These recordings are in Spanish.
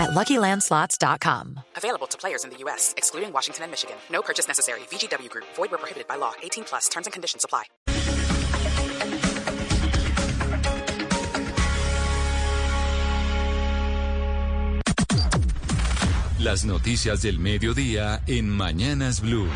at LuckyLandSlots.com. Available to players in the U.S., excluding Washington and Michigan. No purchase necessary. VGW Group. Void where prohibited by law. 18 plus. Terms and conditions apply. Las noticias del mediodía en Mañanas Blue.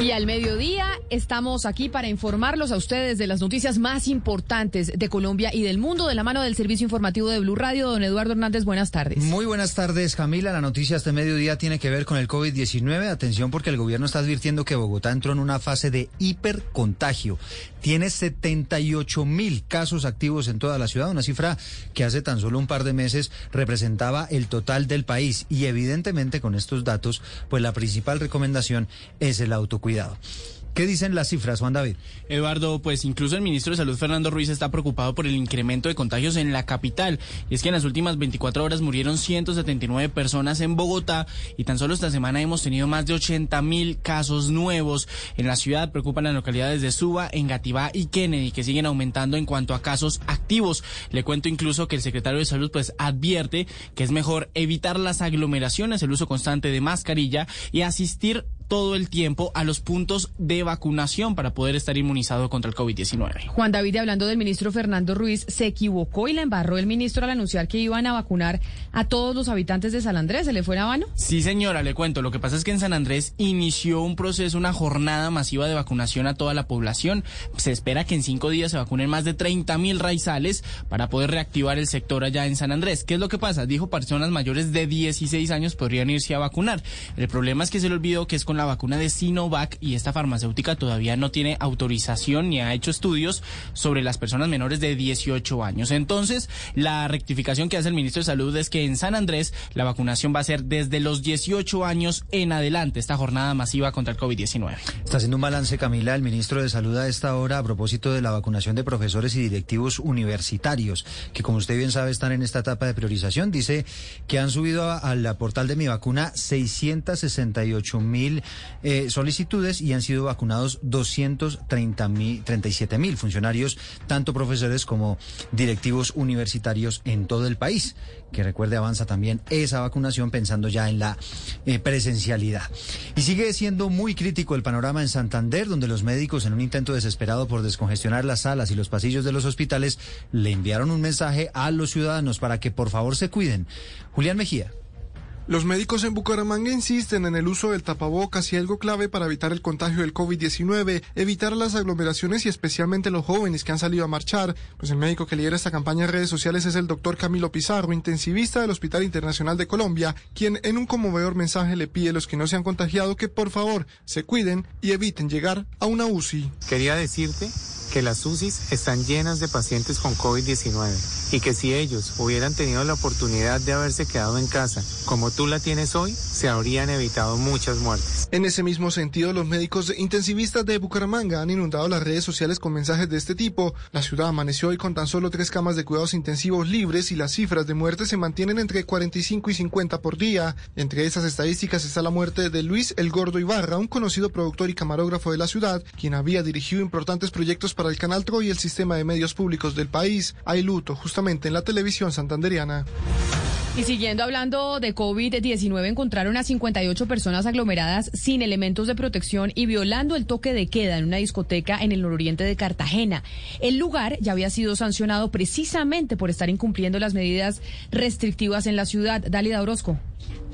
Y al mediodía estamos aquí para informarlos a ustedes de las noticias más importantes de Colombia y del mundo de la mano del servicio informativo de Blue Radio. Don Eduardo Hernández, buenas tardes. Muy buenas tardes, Camila. La noticia este mediodía tiene que ver con el COVID-19. Atención porque el gobierno está advirtiendo que Bogotá entró en una fase de hipercontagio. Tiene 78 mil casos activos en toda la ciudad, una cifra que hace tan solo un par de meses representaba el total del país. Y evidentemente con estos datos, pues la principal recomendación es el autocuidado cuidado. ¿Qué dicen las cifras, Juan David? Eduardo, pues incluso el ministro de Salud, Fernando Ruiz, está preocupado por el incremento de contagios en la capital. Y es que en las últimas 24 horas murieron 179 personas en Bogotá y tan solo esta semana hemos tenido más de 80 mil casos nuevos. En la ciudad preocupan las localidades de Suba, Engativá y Kennedy, que siguen aumentando en cuanto a casos activos. Le cuento incluso que el secretario de Salud pues advierte que es mejor evitar las aglomeraciones, el uso constante de mascarilla y asistir todo el tiempo a los puntos de vacunación para poder estar inmunizado contra el COVID-19. Juan David, hablando del ministro Fernando Ruiz, se equivocó y le embarró el ministro al anunciar que iban a vacunar a todos los habitantes de San Andrés. ¿Se le fue la mano? Sí, señora, le cuento. Lo que pasa es que en San Andrés inició un proceso, una jornada masiva de vacunación a toda la población. Se espera que en cinco días se vacunen más de 30 mil raizales para poder reactivar el sector allá en San Andrés. ¿Qué es lo que pasa? Dijo personas mayores de 16 años podrían irse a vacunar. El problema es que se le olvidó que es con la vacuna de Sinovac y esta farmacéutica todavía no tiene autorización ni ha hecho estudios sobre las personas menores de 18 años. Entonces, la rectificación que hace el ministro de Salud es que en San Andrés la vacunación va a ser desde los 18 años en adelante, esta jornada masiva contra el COVID-19. Está haciendo un balance, Camila, el ministro de Salud a esta hora a propósito de la vacunación de profesores y directivos universitarios, que como usted bien sabe están en esta etapa de priorización. Dice que han subido al portal de mi vacuna 668 mil eh, solicitudes y han sido vacunados 237 mil funcionarios, tanto profesores como directivos universitarios en todo el país. Que recuerde, avanza también esa vacunación pensando ya en la eh, presencialidad. Y sigue siendo muy crítico el panorama en Santander, donde los médicos, en un intento desesperado por descongestionar las salas y los pasillos de los hospitales, le enviaron un mensaje a los ciudadanos para que por favor se cuiden. Julián Mejía. Los médicos en Bucaramanga insisten en el uso del tapabocas y algo clave para evitar el contagio del COVID-19, evitar las aglomeraciones y especialmente los jóvenes que han salido a marchar. Pues el médico que lidera esta campaña en redes sociales es el doctor Camilo Pizarro, intensivista del Hospital Internacional de Colombia, quien en un conmovedor mensaje le pide a los que no se han contagiado que por favor se cuiden y eviten llegar a una UCI. Quería decirte que las UCIs están llenas de pacientes con COVID-19 y que si ellos hubieran tenido la oportunidad de haberse quedado en casa como tú la tienes hoy, se habrían evitado muchas muertes. En ese mismo sentido, los médicos intensivistas de Bucaramanga han inundado las redes sociales con mensajes de este tipo. La ciudad amaneció hoy con tan solo tres camas de cuidados intensivos libres y las cifras de muerte se mantienen entre 45 y 50 por día. Entre esas estadísticas está la muerte de Luis El Gordo Ibarra, un conocido productor y camarógrafo de la ciudad, quien había dirigido importantes proyectos para el Canal Tro y el sistema de medios públicos del país. Hay luto justamente en la televisión santanderiana. Y siguiendo hablando de COVID-19, encontraron a 58 personas aglomeradas sin elementos de protección y violando el toque de queda en una discoteca en el nororiente de Cartagena. El lugar ya había sido sancionado precisamente por estar incumpliendo las medidas restrictivas en la ciudad. Dalida Orozco.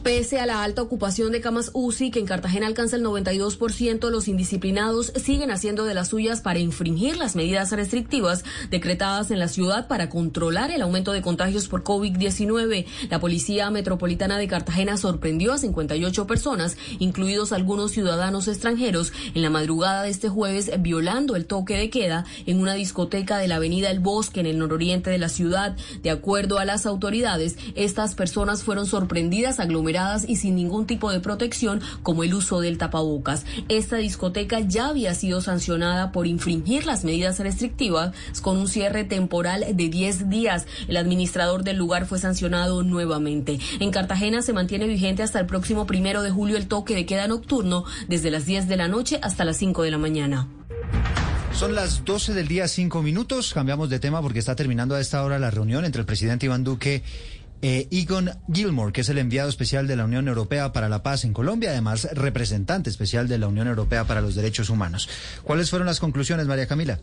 Pese a la alta ocupación de camas UCI, que en Cartagena alcanza el 92%, los indisciplinados siguen haciendo de las suyas para infringir las medidas restrictivas decretadas en la ciudad para controlar el aumento de contagios por COVID-19. La Policía Metropolitana de Cartagena sorprendió a 58 personas, incluidos algunos ciudadanos extranjeros, en la madrugada de este jueves violando el toque de queda en una discoteca de la Avenida El Bosque en el nororiente de la ciudad. De acuerdo a las autoridades, estas personas fueron sorprendidas aglomeradas y sin ningún tipo de protección como el uso del tapabocas. Esta discoteca ya había sido sancionada por infringir las medidas restrictivas con un cierre temporal de 10 días. El administrador del lugar fue sancionado nuevamente. En Cartagena se mantiene vigente hasta el próximo primero de julio el toque de queda nocturno desde las 10 de la noche hasta las 5 de la mañana. Son las 12 del día, 5 minutos. Cambiamos de tema porque está terminando a esta hora la reunión entre el presidente Iván Duque eh, Egon Gilmore, que es el enviado especial de la Unión Europea para la Paz en Colombia, además representante especial de la Unión Europea para los Derechos Humanos. ¿Cuáles fueron las conclusiones, María Camila?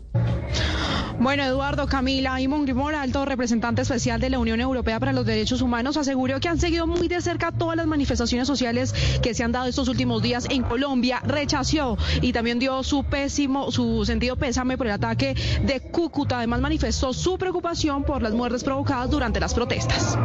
Bueno, Eduardo, Camila, Eamon Gilmore, alto representante especial de la Unión Europea para los Derechos Humanos, aseguró que han seguido muy de cerca todas las manifestaciones sociales que se han dado estos últimos días en Colombia, rechazó y también dio su pésimo, su sentido pésame por el ataque de Cúcuta. Además manifestó su preocupación por las muertes provocadas durante las protestas.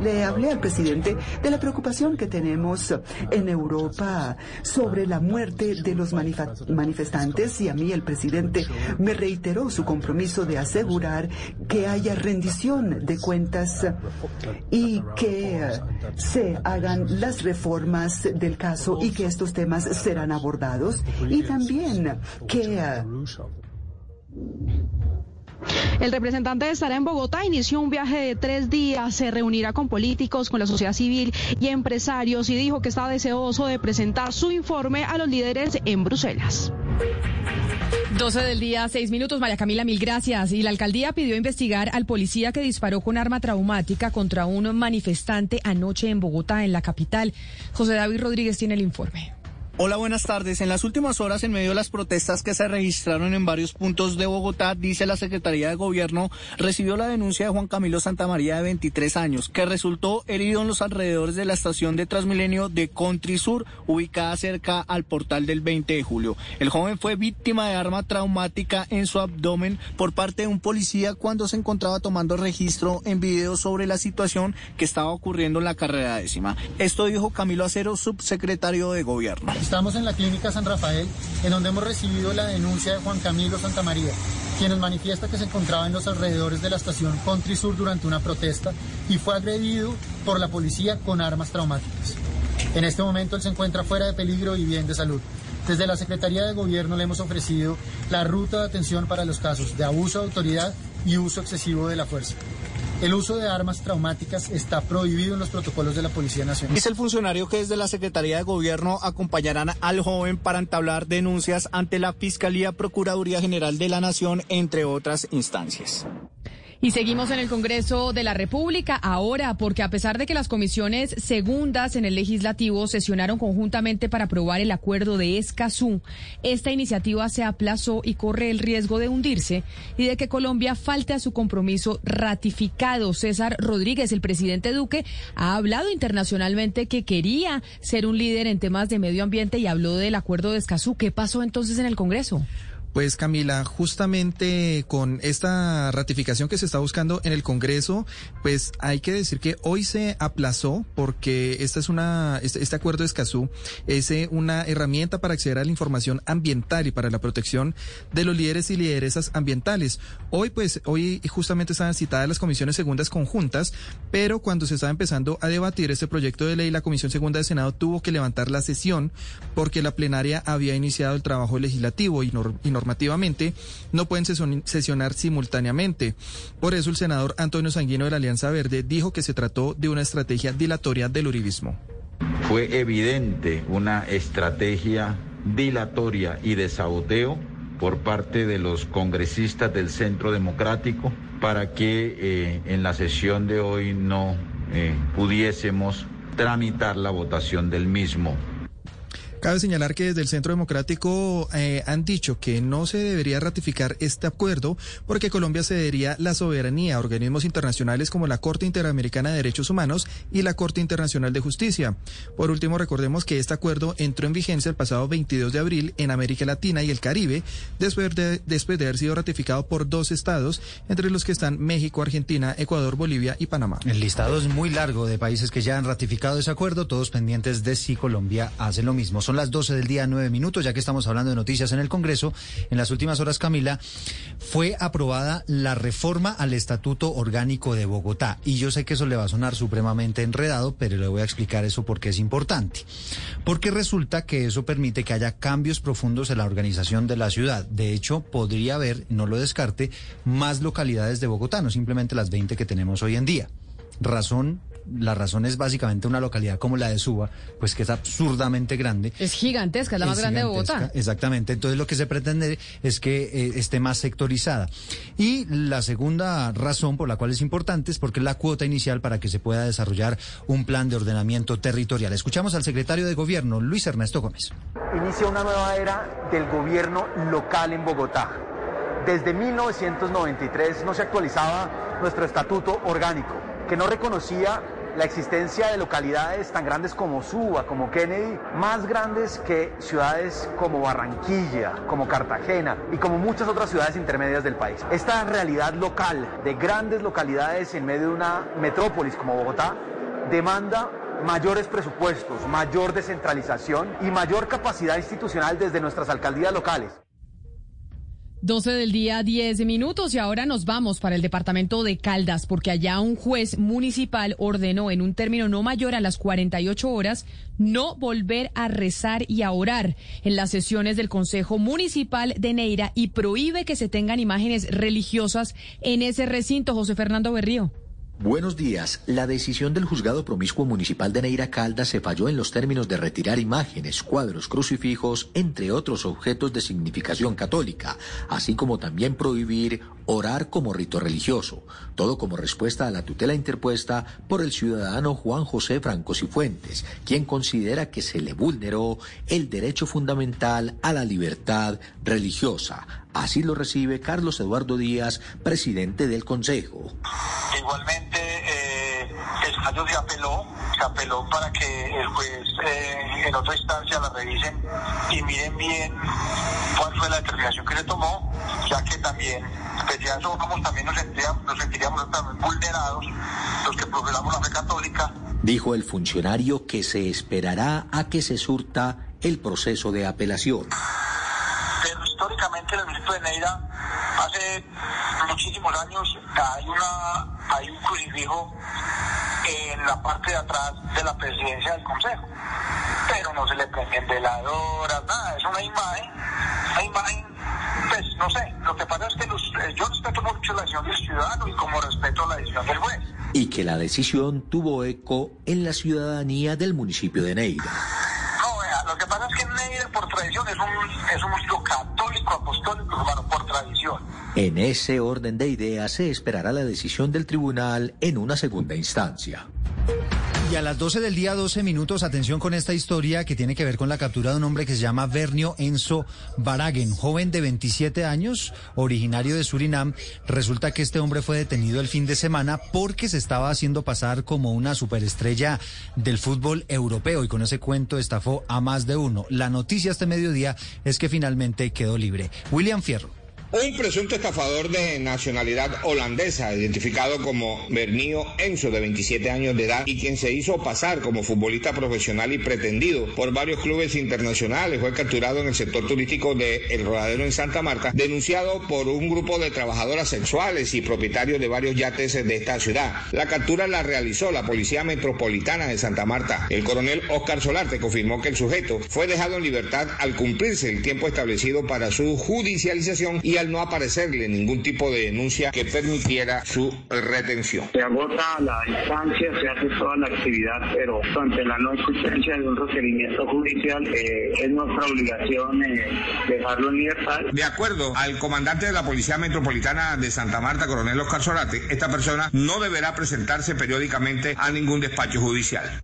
Le hablé al presidente de la preocupación que tenemos en Europa sobre la muerte de los manifestantes y a mí el presidente me reiteró su compromiso de asegurar que haya rendición de cuentas y que se hagan las reformas del caso y que estos temas serán abordados y también que el representante estará en Bogotá, inició un viaje de tres días, se reunirá con políticos, con la sociedad civil y empresarios y dijo que está deseoso de presentar su informe a los líderes en Bruselas. 12 del día, 6 minutos. María Camila, mil gracias. Y la alcaldía pidió investigar al policía que disparó con arma traumática contra un manifestante anoche en Bogotá, en la capital. José David Rodríguez tiene el informe. Hola, buenas tardes. En las últimas horas, en medio de las protestas que se registraron en varios puntos de Bogotá, dice la Secretaría de Gobierno, recibió la denuncia de Juan Camilo Santamaría de 23 años, que resultó herido en los alrededores de la estación de Transmilenio de Country Sur, ubicada cerca al portal del 20 de julio. El joven fue víctima de arma traumática en su abdomen por parte de un policía cuando se encontraba tomando registro en video sobre la situación que estaba ocurriendo en la carrera décima. Esto dijo Camilo Acero, subsecretario de Gobierno. Estamos en la Clínica San Rafael, en donde hemos recibido la denuncia de Juan Camilo Santamaría, quien nos manifiesta que se encontraba en los alrededores de la estación Country Sur durante una protesta y fue agredido por la policía con armas traumáticas. En este momento él se encuentra fuera de peligro y bien de salud. Desde la Secretaría de Gobierno le hemos ofrecido la ruta de atención para los casos de abuso de autoridad y uso excesivo de la fuerza. El uso de armas traumáticas está prohibido en los protocolos de la Policía Nacional. Dice el funcionario que desde la Secretaría de Gobierno acompañarán al joven para entablar denuncias ante la Fiscalía Procuraduría General de la Nación, entre otras instancias. Y seguimos en el Congreso de la República ahora, porque a pesar de que las comisiones segundas en el legislativo sesionaron conjuntamente para aprobar el acuerdo de Escazú, esta iniciativa se aplazó y corre el riesgo de hundirse y de que Colombia falte a su compromiso ratificado. César Rodríguez, el presidente Duque, ha hablado internacionalmente que quería ser un líder en temas de medio ambiente y habló del acuerdo de Escazú. ¿Qué pasó entonces en el Congreso? Pues Camila, justamente con esta ratificación que se está buscando en el Congreso, pues hay que decir que hoy se aplazó porque esta es una este, este acuerdo de Escazú es eh, una herramienta para acceder a la información ambiental y para la protección de los líderes y lideresas ambientales. Hoy pues hoy justamente estaban citadas las comisiones segundas conjuntas, pero cuando se estaba empezando a debatir este proyecto de ley, la Comisión Segunda de Senado tuvo que levantar la sesión porque la plenaria había iniciado el trabajo legislativo y, y no pueden sesionar simultáneamente. Por eso el senador Antonio Sanguino de la Alianza Verde dijo que se trató de una estrategia dilatoria del uribismo. Fue evidente una estrategia dilatoria y de saboteo por parte de los congresistas del Centro Democrático para que eh, en la sesión de hoy no eh, pudiésemos tramitar la votación del mismo. Cabe señalar que desde el Centro Democrático eh, han dicho que no se debería ratificar este acuerdo porque Colombia cedería la soberanía a organismos internacionales como la Corte Interamericana de Derechos Humanos y la Corte Internacional de Justicia. Por último, recordemos que este acuerdo entró en vigencia el pasado 22 de abril en América Latina y el Caribe, después de, después de haber sido ratificado por dos estados, entre los que están México, Argentina, Ecuador, Bolivia y Panamá. El listado es muy largo de países que ya han ratificado ese acuerdo, todos pendientes de si Colombia hace lo mismo. Son las 12 del día, 9 minutos, ya que estamos hablando de noticias en el Congreso. En las últimas horas, Camila, fue aprobada la reforma al Estatuto Orgánico de Bogotá. Y yo sé que eso le va a sonar supremamente enredado, pero le voy a explicar eso porque es importante. Porque resulta que eso permite que haya cambios profundos en la organización de la ciudad. De hecho, podría haber, no lo descarte, más localidades de Bogotá, no simplemente las 20 que tenemos hoy en día. Razón la razón es básicamente una localidad como la de Suba, pues que es absurdamente grande. Es gigantesca, es la más grande de Bogotá. Exactamente, entonces lo que se pretende es que eh, esté más sectorizada. Y la segunda razón por la cual es importante es porque es la cuota inicial para que se pueda desarrollar un plan de ordenamiento territorial. Escuchamos al secretario de Gobierno, Luis Ernesto Gómez. Inicia una nueva era del gobierno local en Bogotá. Desde 1993 no se actualizaba nuestro estatuto orgánico, que no reconocía la existencia de localidades tan grandes como Suba, como Kennedy, más grandes que ciudades como Barranquilla, como Cartagena y como muchas otras ciudades intermedias del país. Esta realidad local de grandes localidades en medio de una metrópolis como Bogotá demanda mayores presupuestos, mayor descentralización y mayor capacidad institucional desde nuestras alcaldías locales. 12 del día, 10 minutos y ahora nos vamos para el departamento de Caldas porque allá un juez municipal ordenó en un término no mayor a las 48 horas no volver a rezar y a orar en las sesiones del Consejo Municipal de Neira y prohíbe que se tengan imágenes religiosas en ese recinto. José Fernando Berrío. Buenos días. La decisión del juzgado promiscuo municipal de Neira Caldas se falló en los términos de retirar imágenes, cuadros, crucifijos, entre otros objetos de significación católica, así como también prohibir orar como rito religioso, todo como respuesta a la tutela interpuesta por el ciudadano Juan José Franco Cifuentes, quien considera que se le vulneró el derecho fundamental a la libertad religiosa. Así lo recibe Carlos Eduardo Díaz, presidente del Consejo. Igualmente, eh, el fallo se apeló, se apeló para que el juez eh, en otra instancia la revisen y miren bien cuál fue la determinación que se tomó, ya que también, pues ya eso vamos, también nos sentiríamos, nos sentiríamos también vulnerados los que profesamos la fe católica. Dijo el funcionario que se esperará a que se surta el proceso de apelación pero históricamente en el municipio de Neira, hace muchísimos años, hay, una, hay un crucifijo en la parte de atrás de la presidencia del Consejo. Pero no se le prenden veladoras, nada, es una imagen, una imagen, pues no sé, lo que pasa es que los, eh, yo respeto mucho la decisión del ciudadano y como respeto la decisión del juez. Y que la decisión tuvo eco en la ciudadanía del municipio de Neira. No, vea, lo que pasa es que Neira por tradición es un, es un municipio católico, apostólico, tradición. En ese orden de ideas se esperará la decisión del tribunal en una segunda instancia. Y a las 12 del día, 12 minutos, atención con esta historia que tiene que ver con la captura de un hombre que se llama Bernio Enzo Baragen, joven de 27 años, originario de Surinam. Resulta que este hombre fue detenido el fin de semana porque se estaba haciendo pasar como una superestrella del fútbol europeo y con ese cuento estafó a más de uno. La noticia este mediodía es que finalmente quedó libre. William Fierro. Un presunto estafador de nacionalidad holandesa, identificado como Bernio Enzo, de 27 años de edad, y quien se hizo pasar como futbolista profesional y pretendido por varios clubes internacionales, fue capturado en el sector turístico de El Rodadero en Santa Marta, denunciado por un grupo de trabajadoras sexuales y propietarios de varios yates de esta ciudad. La captura la realizó la Policía Metropolitana de Santa Marta. El coronel Oscar Solarte confirmó que el sujeto fue dejado en libertad al cumplirse el tiempo establecido para su judicialización y al no aparecerle ningún tipo de denuncia que permitiera su retención. Se agota la instancia, se hace toda la actividad, pero ante la no existencia de un requerimiento judicial, eh, es nuestra obligación eh, dejarlo en libertad. De acuerdo al comandante de la Policía Metropolitana de Santa Marta, coronel Oscar Solate, esta persona no deberá presentarse periódicamente a ningún despacho judicial.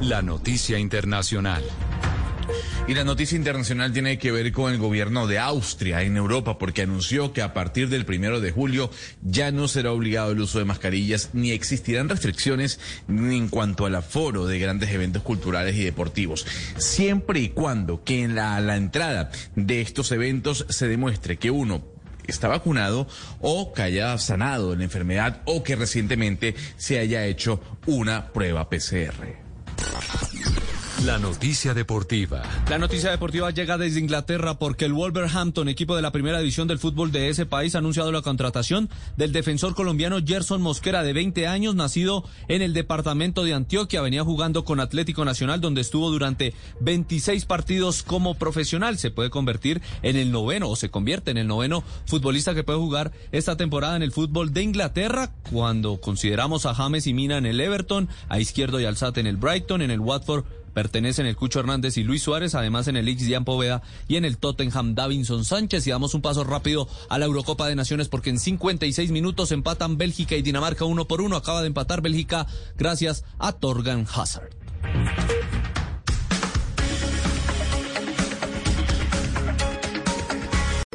La noticia internacional. Y la noticia internacional tiene que ver con el gobierno de Austria en Europa, porque anunció que a partir del primero de julio ya no será obligado el uso de mascarillas ni existirán restricciones en cuanto al aforo de grandes eventos culturales y deportivos, siempre y cuando que en la, la entrada de estos eventos se demuestre que uno está vacunado o que haya sanado de la enfermedad o que recientemente se haya hecho una prueba PCR. La noticia deportiva. La noticia deportiva llega desde Inglaterra porque el Wolverhampton, equipo de la primera división del fútbol de ese país, ha anunciado la contratación del defensor colombiano Gerson Mosquera, de 20 años, nacido en el departamento de Antioquia. Venía jugando con Atlético Nacional, donde estuvo durante 26 partidos como profesional. Se puede convertir en el noveno, o se convierte en el noveno futbolista que puede jugar esta temporada en el fútbol de Inglaterra, cuando consideramos a James y Mina en el Everton, a Izquierdo y Alzate en el Brighton, en el Watford pertenecen el Cucho Hernández y Luis Suárez, además en el X Dian Poveda y en el Tottenham Davinson Sánchez. Y damos un paso rápido a la Eurocopa de Naciones porque en 56 minutos empatan Bélgica y Dinamarca uno por uno. Acaba de empatar Bélgica gracias a Torgan Hazard.